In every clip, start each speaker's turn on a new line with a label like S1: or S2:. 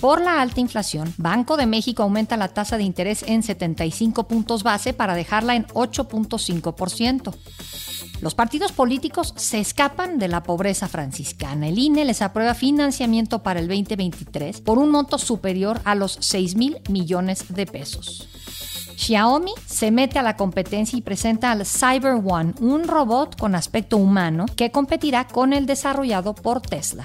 S1: Por la alta inflación, Banco de México aumenta la tasa de interés en 75 puntos base para dejarla en 8.5%. Los partidos políticos se escapan de la pobreza franciscana. El INE les aprueba financiamiento para el 2023 por un monto superior a los 6 mil millones de pesos. Xiaomi se mete a la competencia y presenta al Cyber One, un robot con aspecto humano que competirá con el desarrollado por Tesla.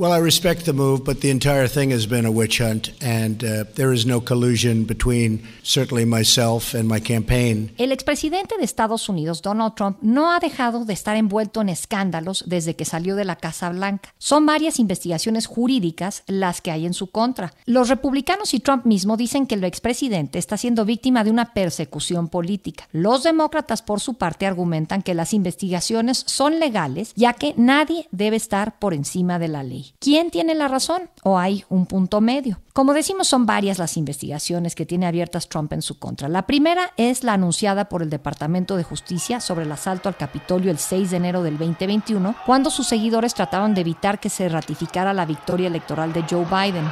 S2: Well, I respect the move, but the entire thing has been a witch hunt, and uh, there is no collusion between certainly myself and my campaign.
S1: El expresidente de Estados Unidos, Donald Trump, no ha dejado de estar envuelto en escándalos desde que salió de la Casa Blanca. Son varias investigaciones jurídicas las que hay en su contra. Los republicanos y Trump mismo dicen que el expresidente está siendo víctima de una persecución política. Los demócratas, por su parte, argumentan que las investigaciones son legales, ya que nadie debe estar por encima de la ley. ¿Quién tiene la razón? ¿O hay un punto medio? Como decimos, son varias las investigaciones que tiene abiertas Trump en su contra. La primera es la anunciada por el Departamento de Justicia sobre el asalto al Capitolio el 6 de enero del 2021, cuando sus seguidores trataban de evitar que se ratificara la victoria electoral de Joe Biden.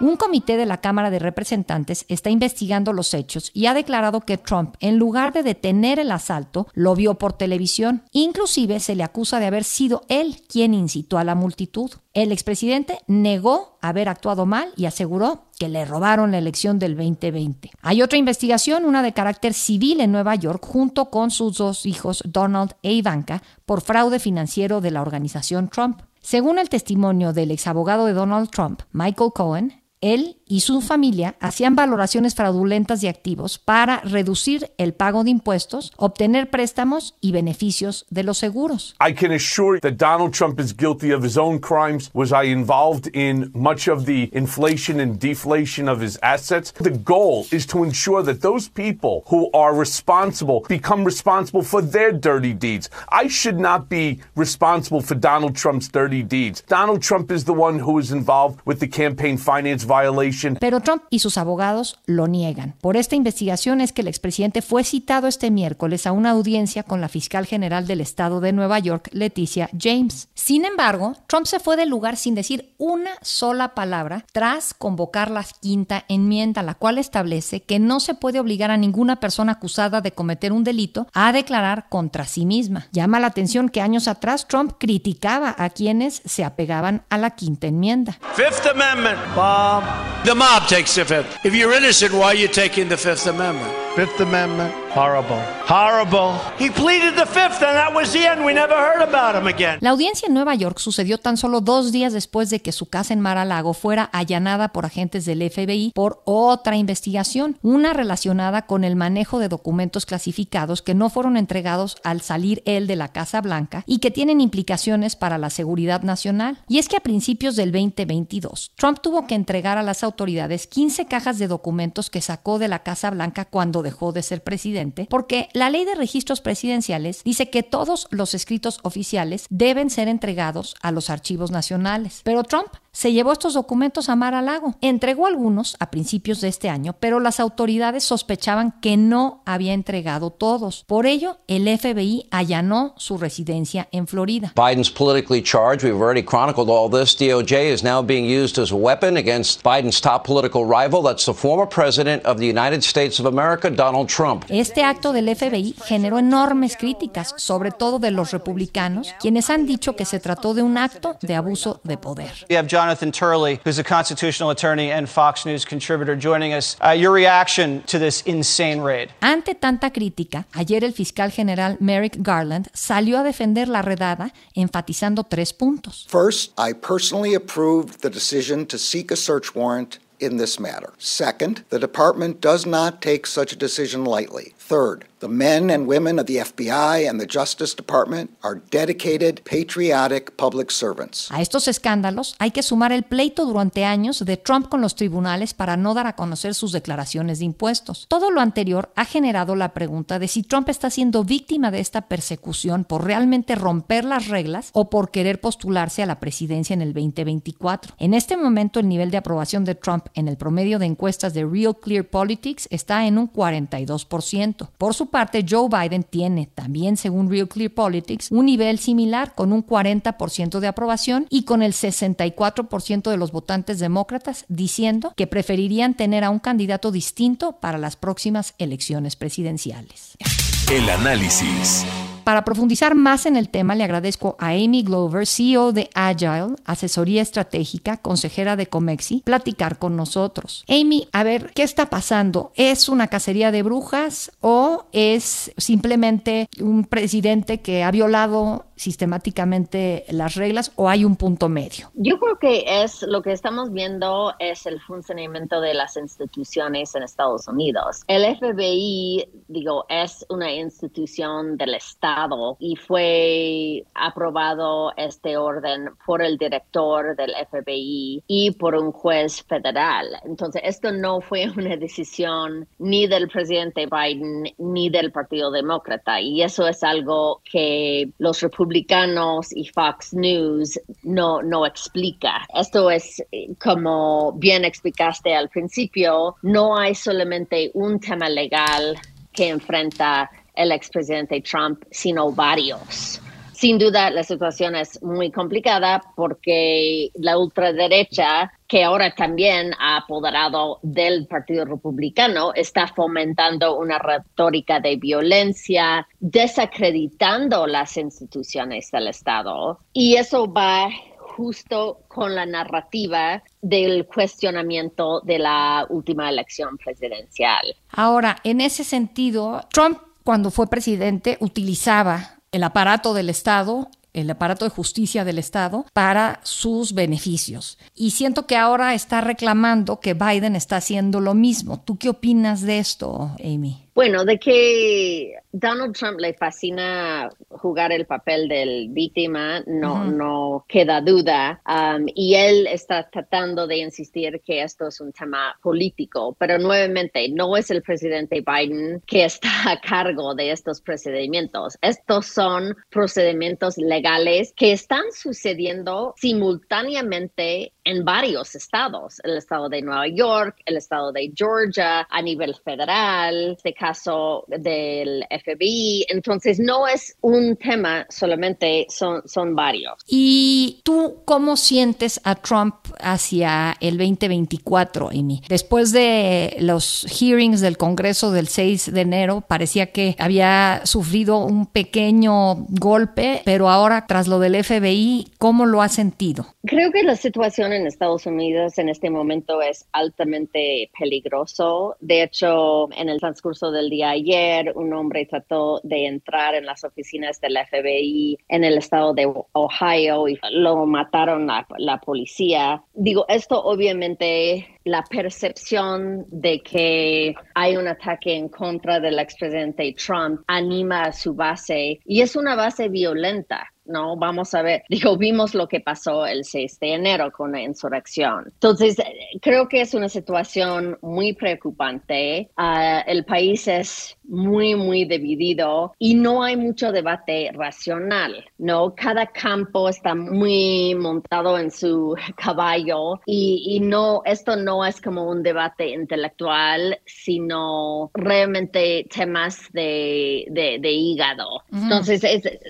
S1: Un comité de la Cámara de Representantes está investigando los hechos y ha declarado que Trump, en lugar de detener el asalto, lo vio por televisión. Inclusive se le acusa de haber sido él quien incitó a la multitud. El expresidente negó haber actuado mal y aseguró que le robaron la elección del 2020. Hay otra investigación, una de carácter civil en Nueva York, junto con sus dos hijos Donald e Ivanka, por fraude financiero de la organización Trump. Según el testimonio del exabogado de Donald Trump, Michael Cohen, él y su familia hacían valoraciones fraudulentas de activos para reducir el pago de impuestos, obtener préstamos y beneficios de los seguros.
S3: I can assure you that Donald Trump is guilty of his own crimes. Was I involved in much of the inflation and deflation of his assets? The goal is to ensure that those people who are responsible become responsible for their dirty deeds. I should not be responsible for Donald Trump's dirty deeds. Donald Trump is the one who is involved with the campaign finance violation
S1: pero Trump y sus abogados lo niegan. Por esta investigación es que el expresidente fue citado este miércoles a una audiencia con la fiscal general del estado de Nueva York, Leticia James. Sin embargo, Trump se fue del lugar sin decir una sola palabra tras convocar la quinta enmienda, la cual establece que no se puede obligar a ninguna persona acusada de cometer un delito a declarar contra sí misma. Llama la atención que años atrás Trump criticaba a quienes se apegaban a la quinta enmienda.
S4: Fifth Amendment, Bob. The mob takes the fifth. If you're innocent, why are you taking the Fifth Amendment?
S5: Fifth Amendment, horrible.
S4: Horrible. He pleaded the fifth, and that was the end. We never heard about him again.
S1: La audiencia en Nueva York sucedió tan solo dos días después de que su casa en Mar-a-Lago fuera allanada por agentes del FBI por otra investigación, una relacionada con el manejo de documentos clasificados que no fueron entregados al salir él de la Casa Blanca y que tienen implicaciones para la seguridad nacional. Y es que a principios del 2022, Trump tuvo que entregar a las autoridades 15 cajas de documentos que sacó de la Casa Blanca cuando dejó de ser presidente, porque la ley de registros presidenciales dice que todos los escritos oficiales deben ser entregados a los archivos nacionales. Pero Trump se llevó estos documentos a Mar a Lago. Entregó algunos a principios de este año, pero las autoridades sospechaban que no había entregado todos. Por ello, el FBI allanó su residencia en Florida.
S6: Biden's politically charged. We've already chronicled all this. DOJ is now being used as a weapon against Biden's top political rival. That's the former president of the United States of America.
S1: Este acto del FBI generó enormes críticas, sobre todo de los republicanos, quienes han dicho que se trató de un acto de abuso de poder.
S5: Jonathan Turley, who's a constitutional attorney and Fox News contributor, joining us. Uh, your reaction to this insane raid?
S1: Ante tanta crítica, ayer el fiscal general Merrick Garland salió a defender la redada, enfatizando tres puntos.
S7: First, I personally approved the decision to seek a search warrant in this matter. Second, the department does not take such a decision lightly. Third, The men and women of the FBI and the Justice Department are dedicated, patriotic public servants.
S1: A estos escándalos hay que sumar el pleito durante años de Trump con los tribunales para no dar a conocer sus declaraciones de impuestos. Todo lo anterior ha generado la pregunta de si Trump está siendo víctima de esta persecución por realmente romper las reglas o por querer postularse a la presidencia en el 2024. En este momento el nivel de aprobación de Trump en el promedio de encuestas de Real Clear Politics está en un 42%. Por su parte, Joe Biden tiene, también según Real Clear Politics, un nivel similar con un 40% de aprobación y con el 64% de los votantes demócratas diciendo que preferirían tener a un candidato distinto para las próximas elecciones presidenciales.
S8: El análisis.
S1: Para profundizar más en el tema, le agradezco a Amy Glover, CEO de Agile, asesoría estratégica, consejera de Comexi, platicar con nosotros. Amy, a ver, ¿qué está pasando? ¿Es una cacería de brujas o es simplemente un presidente que ha violado sistemáticamente las reglas o hay un punto medio?
S9: Yo creo que es lo que estamos viendo es el funcionamiento de las instituciones en Estados Unidos. El FBI, digo, es una institución del Estado y fue aprobado este orden por el director del FBI y por un juez federal. Entonces, esto no fue una decisión ni del presidente Biden ni del Partido Demócrata y eso es algo que los republicanos y Fox News no, no explica. Esto es, como bien explicaste al principio, no hay solamente un tema legal que enfrenta el expresidente Trump, sino varios. Sin duda, la situación es muy complicada porque la ultraderecha, que ahora también ha apoderado del Partido Republicano, está fomentando una retórica de violencia, desacreditando las instituciones del Estado. Y eso va justo con la narrativa del cuestionamiento de la última elección presidencial.
S1: Ahora, en ese sentido, Trump cuando fue presidente utilizaba el aparato del Estado el aparato de justicia del Estado para sus beneficios. Y siento que ahora está reclamando que Biden está haciendo lo mismo. ¿Tú qué opinas de esto, Amy?
S9: Bueno, de que Donald Trump le fascina jugar el papel del víctima, no, no queda duda. Um, y él está tratando de insistir que esto es un tema político, pero nuevamente no es el presidente Biden que está a cargo de estos procedimientos. Estos son procedimientos legales que están sucediendo simultáneamente en varios estados, el estado de Nueva York, el estado de Georgia, a nivel federal, este caso del FBI. Entonces, no es un tema solamente, son, son varios.
S1: ¿Y tú cómo sientes a Trump hacia el 2024, Amy? Después de los hearings del Congreso del 6 de enero, parecía que había sufrido un pequeño golpe, pero ahora, tras lo del FBI, ¿cómo lo ha sentido?
S9: Creo que la situación en Estados Unidos en este momento es altamente peligroso. De hecho, en el transcurso del día ayer, un hombre trató de entrar en las oficinas del FBI en el estado de Ohio y lo mataron la, la policía. Digo, esto obviamente la percepción de que hay un ataque en contra del expresidente Trump anima a su base y es una base violenta. ¿no? Vamos a ver, digo, vimos lo que pasó el 6 de enero con la insurrección. Entonces, creo que es una situación muy preocupante. Ah, el país es muy, muy dividido y no hay mucho debate racional, ¿no? Cada campo está muy montado en su caballo y, no, esto no es como un debate intelectual, sino realmente temas de, de, hígado. Entonces,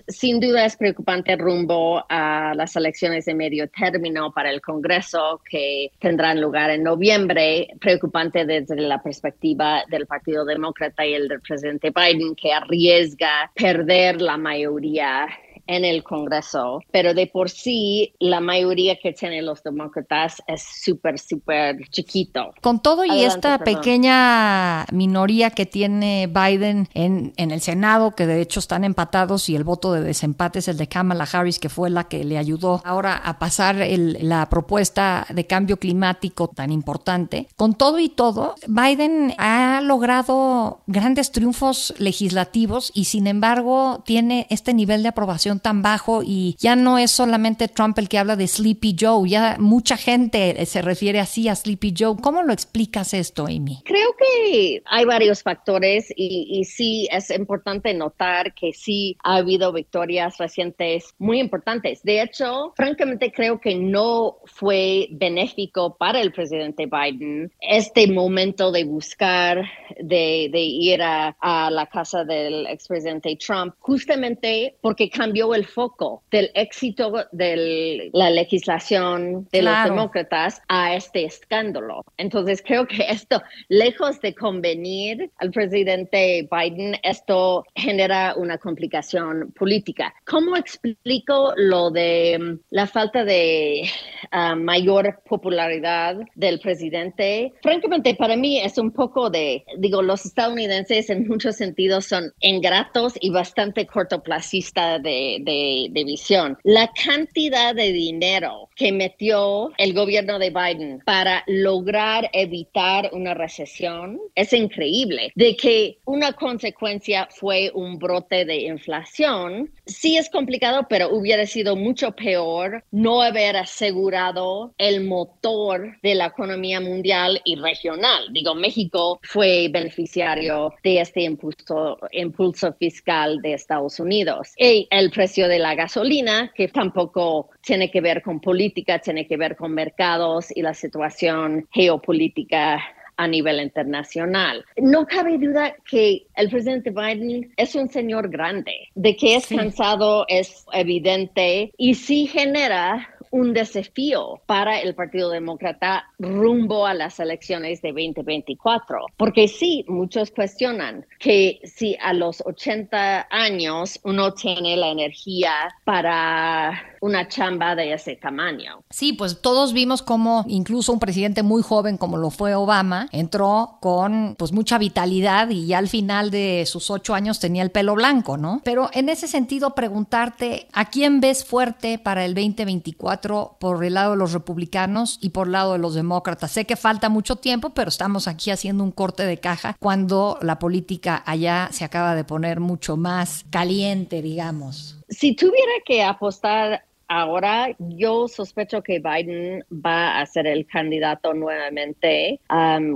S9: sin duda es preocupante rumbo a las elecciones de medio término para el Congreso que tendrán lugar en noviembre, preocupante desde la perspectiva del Partido Demócrata y el del presidente Biden que arriesga perder la mayoría en el Congreso, pero de por sí la mayoría que tienen los demócratas es súper, súper chiquito.
S1: Con todo y esta pequeña minoría que tiene Biden en, en el Senado, que de hecho están empatados y el voto de desempate es el de Kamala Harris, que fue la que le ayudó ahora a pasar la propuesta de cambio climático tan importante. Con todo y todo, Biden ha logrado grandes triunfos legislativos y sin embargo tiene este nivel de aprobación tan bajo y ya no es solamente Trump el que habla de Sleepy Joe, ya mucha gente se refiere así a Sleepy Joe. ¿Cómo lo explicas esto, Amy?
S9: Creo que hay varios factores y, y sí es importante notar que sí ha habido victorias recientes muy importantes. De hecho, francamente creo que no fue benéfico para el presidente Biden este momento de buscar, de, de ir a, a, la casa del expresidente Trump, justamente porque cambió el foco del éxito de la legislación de los demócratas a este escándalo. Entonces creo que esto, lejos de convenir al presidente Biden, esto genera una complicación política. ¿Cómo explico lo de mm, la falta de uh, mayor popularidad del presidente? Francamente, para mí es un poco de, digo, los estadounidenses en muchos sentidos son ingratos y bastante cortoplacistas de, de, de visión. La cantidad de dinero que metió el gobierno de Biden para lograr evitar una recesión es increíble. De que una consecuencia fue un brote de inflación, sí es complicado, pero hubiera sido mucho peor no haber asegurado el motor de la economía mundial y regional. Digo, México fue beneficiario de este impulso, impulso fiscal de Estados Unidos. Y el precio de la gasolina, que tampoco tiene que ver con política, tiene que ver con mercados y la situación geopolítica a nivel internacional. No cabe duda que el presidente Biden es un señor grande, de que es cansado es evidente y sí genera un desafío para el Partido Demócrata rumbo a las elecciones de 2024. Porque sí, muchos cuestionan que si a los 80 años uno tiene la energía para una chamba de ese tamaño.
S1: Sí, pues todos vimos cómo incluso un presidente muy joven como lo fue Obama entró con pues mucha vitalidad y ya al final de sus ocho años tenía el pelo blanco, ¿no? Pero en ese sentido preguntarte a quién ves fuerte para el 2024 por el lado de los republicanos y por el lado de los demócratas. Sé que falta mucho tiempo, pero estamos aquí haciendo un corte de caja cuando la política allá se acaba de poner mucho más caliente, digamos.
S9: Si tuviera que apostar ahora yo sospecho que Biden va a ser el candidato nuevamente.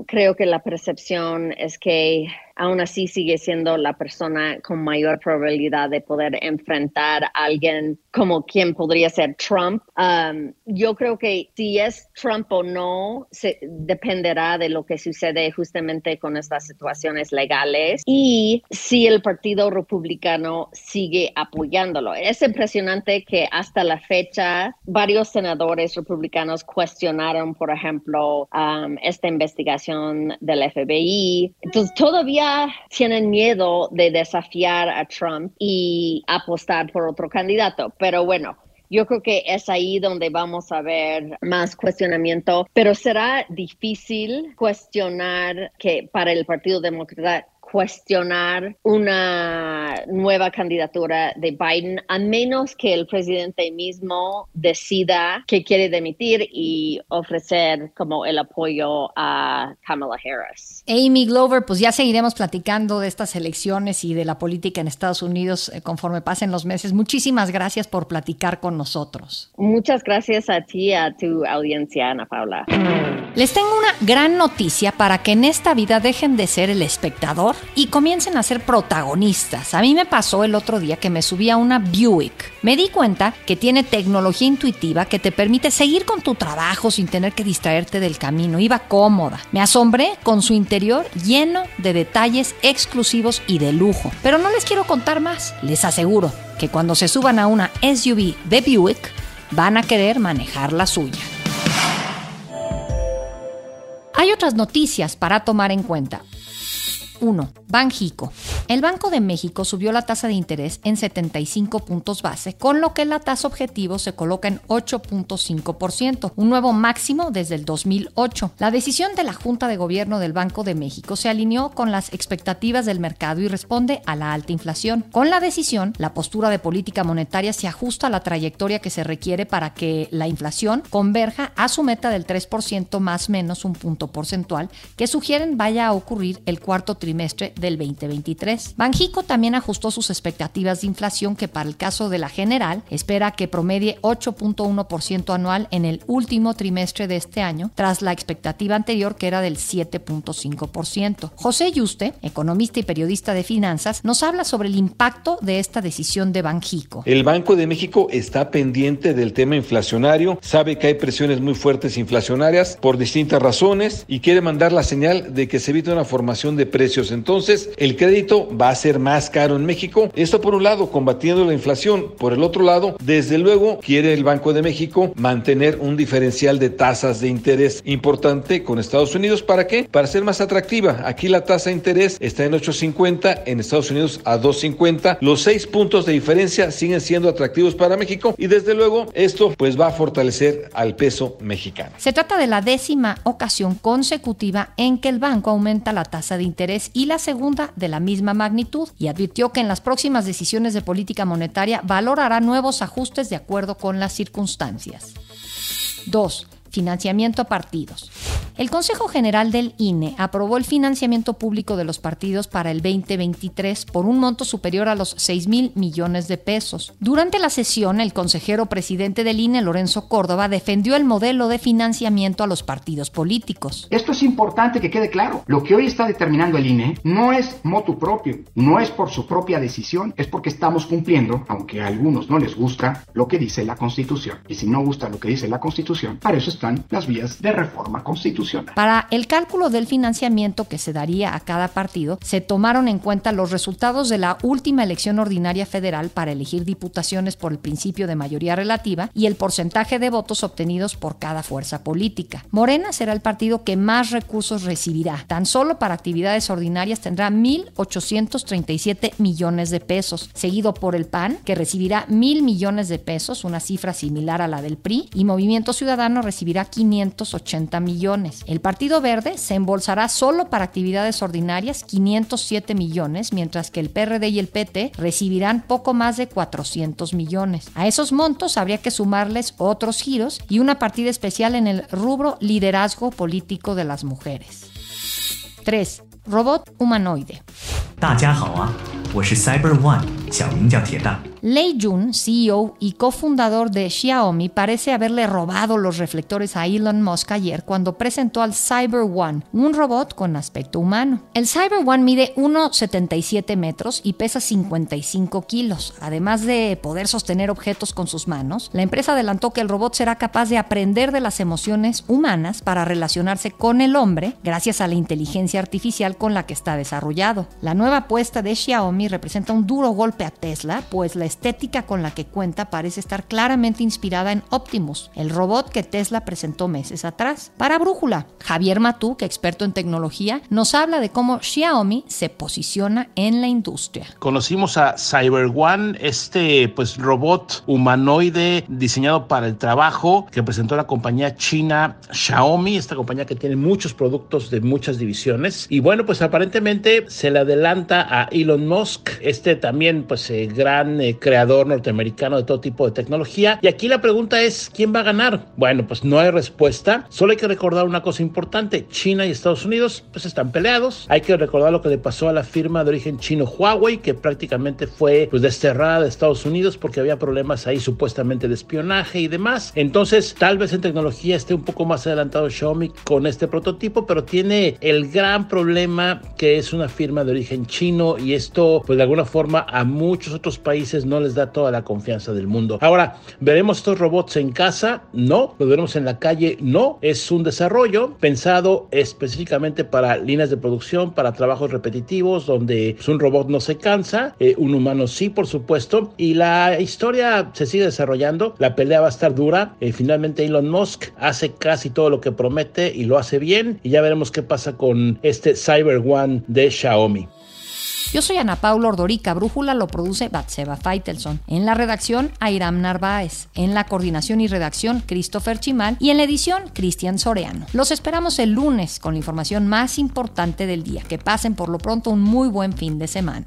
S9: creo que la percepción es que aún así sigue siendo la persona con mayor probabilidad de poder enfrentar a alguien como quien podría ser Trump. Um, yo creo que si es Trump o no, se, dependerá de lo que sucede justamente con estas situaciones legales y si el Partido Republicano sigue apoyándolo. Es impresionante que hasta la fecha varios senadores republicanos cuestionaron, por ejemplo, um, esta investigación del FBI. Entonces, todavía tienen miedo de desafiar a Trump y apostar por otro candidato. Pero bueno, yo creo que es ahí donde vamos a ver más cuestionamiento, pero será difícil cuestionar que para el Partido Demócrata cuestionar una nueva candidatura de Biden, a menos que el presidente mismo decida que quiere demitir y ofrecer como el apoyo a Kamala Harris.
S1: Amy Glover, pues ya seguiremos platicando de estas elecciones y de la política en Estados Unidos eh, conforme pasen los meses. Muchísimas gracias por platicar con nosotros.
S9: Muchas gracias a ti y a tu audiencia, Ana Paula.
S1: Les tengo una gran noticia para que en esta vida dejen de ser el espectador y comiencen a ser protagonistas. A mí me pasó el otro día que me subí a una Buick. Me di cuenta que tiene tecnología intuitiva que te permite seguir con tu trabajo sin tener que distraerte del camino. Iba cómoda. Me asombré con su interior lleno de detalles exclusivos y de lujo. Pero no les quiero contar más. Les aseguro que cuando se suban a una SUV de Buick, van a querer manejar la suya. Hay otras noticias para tomar en cuenta. 1. Banjico. El Banco de México subió la tasa de interés en 75 puntos base, con lo que la tasa objetivo se coloca en 8.5%, un nuevo máximo desde el 2008. La decisión de la Junta de Gobierno del Banco de México se alineó con las expectativas del mercado y responde a la alta inflación. Con la decisión, la postura de política monetaria se ajusta a la trayectoria que se requiere para que la inflación converja a su meta del 3% más menos un punto porcentual que sugieren vaya a ocurrir el cuarto trimestre del 2023. Banjico también ajustó sus expectativas de inflación que para el caso de la general espera que promedie 8.1% anual en el último trimestre de este año, tras la expectativa anterior que era del 7.5%. José Yuste, economista y periodista de finanzas, nos habla sobre el impacto de esta decisión de Banjico.
S10: El Banco de México está pendiente del tema inflacionario, sabe que hay presiones muy fuertes inflacionarias por distintas razones y quiere mandar la señal de que se evite una formación de precios. Entonces, el crédito va a ser más caro en México. Esto por un lado, combatiendo la inflación. Por el otro lado, desde luego, quiere el Banco de México mantener un diferencial de tasas de interés importante con Estados Unidos. ¿Para qué? Para ser más atractiva. Aquí la tasa de interés está en 8.50, en Estados Unidos a 2.50. Los seis puntos de diferencia siguen siendo atractivos para México y desde luego esto pues va a fortalecer al peso mexicano.
S1: Se trata de la décima ocasión consecutiva en que el banco aumenta la tasa de interés y la segunda de la misma magnitud y advirtió que en las próximas decisiones de política monetaria valorará nuevos ajustes de acuerdo con las circunstancias. 2 financiamiento a partidos. El Consejo General del INE aprobó el financiamiento público de los partidos para el 2023 por un monto superior a los 6 mil millones de pesos. Durante la sesión, el consejero presidente del INE, Lorenzo Córdoba, defendió el modelo de financiamiento a los partidos políticos.
S11: Esto es importante que quede claro. Lo que hoy está determinando el INE no es motu propio, no es por su propia decisión, es porque estamos cumpliendo, aunque a algunos no les gusta, lo que dice la Constitución. Y si no gusta lo que dice la Constitución, para eso está las vías de reforma constitucional.
S1: Para el cálculo del financiamiento que se daría a cada partido, se tomaron en cuenta los resultados de la última elección ordinaria federal para elegir diputaciones por el principio de mayoría relativa y el porcentaje de votos obtenidos por cada fuerza política. Morena será el partido que más recursos recibirá. Tan solo para actividades ordinarias tendrá 1.837 millones de pesos, seguido por el PAN, que recibirá mil millones de pesos, una cifra similar a la del PRI, y Movimiento Ciudadano recibirá 580 millones. El Partido Verde se embolsará solo para actividades ordinarias 507 millones, mientras que el PRD y el PT recibirán poco más de 400 millones. A esos montos habría que sumarles otros giros y una partida especial en el rubro liderazgo político de las mujeres. 3. Robot humanoide. Lei Jun, CEO y cofundador de Xiaomi, parece haberle robado los reflectores a Elon Musk ayer cuando presentó al Cyber One, un robot con aspecto humano. El Cyber One mide 1,77 metros y pesa 55 kilos. Además de poder sostener objetos con sus manos, la empresa adelantó que el robot será capaz de aprender de las emociones humanas para relacionarse con el hombre gracias a la inteligencia artificial con la que está desarrollado. La nueva apuesta de Xiaomi representa un duro golpe a Tesla, pues la estética con la que cuenta parece estar claramente inspirada en Optimus, el robot que Tesla presentó meses atrás. Para Brújula, Javier Matú, que experto en tecnología, nos habla de cómo Xiaomi se posiciona en la industria.
S12: Conocimos a Cyber One, este pues robot humanoide diseñado para el trabajo que presentó la compañía china Xiaomi, esta compañía que tiene muchos productos de muchas divisiones y bueno, pues aparentemente se le adelanta a Elon Musk, este también pues eh, gran eh, creador norteamericano de todo tipo de tecnología. Y aquí la pregunta es, ¿quién va a ganar? Bueno, pues no hay respuesta. Solo hay que recordar una cosa importante. China y Estados Unidos pues están peleados. Hay que recordar lo que le pasó a la firma de origen chino Huawei, que prácticamente fue pues desterrada de Estados Unidos porque había problemas ahí supuestamente de espionaje y demás. Entonces, tal vez en tecnología esté un poco más adelantado Xiaomi con este prototipo, pero tiene el gran problema que es una firma de origen chino y esto pues de alguna forma a muchos otros países no no les da toda la confianza del mundo. Ahora, ¿veremos estos robots en casa? No. ¿Los veremos en la calle? No. Es un desarrollo pensado específicamente para líneas de producción, para trabajos repetitivos, donde un robot no se cansa, eh, un humano sí, por supuesto, y la historia se sigue desarrollando, la pelea va a estar dura, eh, finalmente Elon Musk hace casi todo lo que promete y lo hace bien, y ya veremos qué pasa con este Cyber One de Xiaomi.
S1: Yo soy Ana Paula Ordorica. Brújula lo produce Batseba Feitelson. En la redacción, Airam Narváez. En la coordinación y redacción, Christopher Chimal. Y en la edición, Cristian Soreano. Los esperamos el lunes con la información más importante del día. Que pasen por lo pronto un muy buen fin de semana.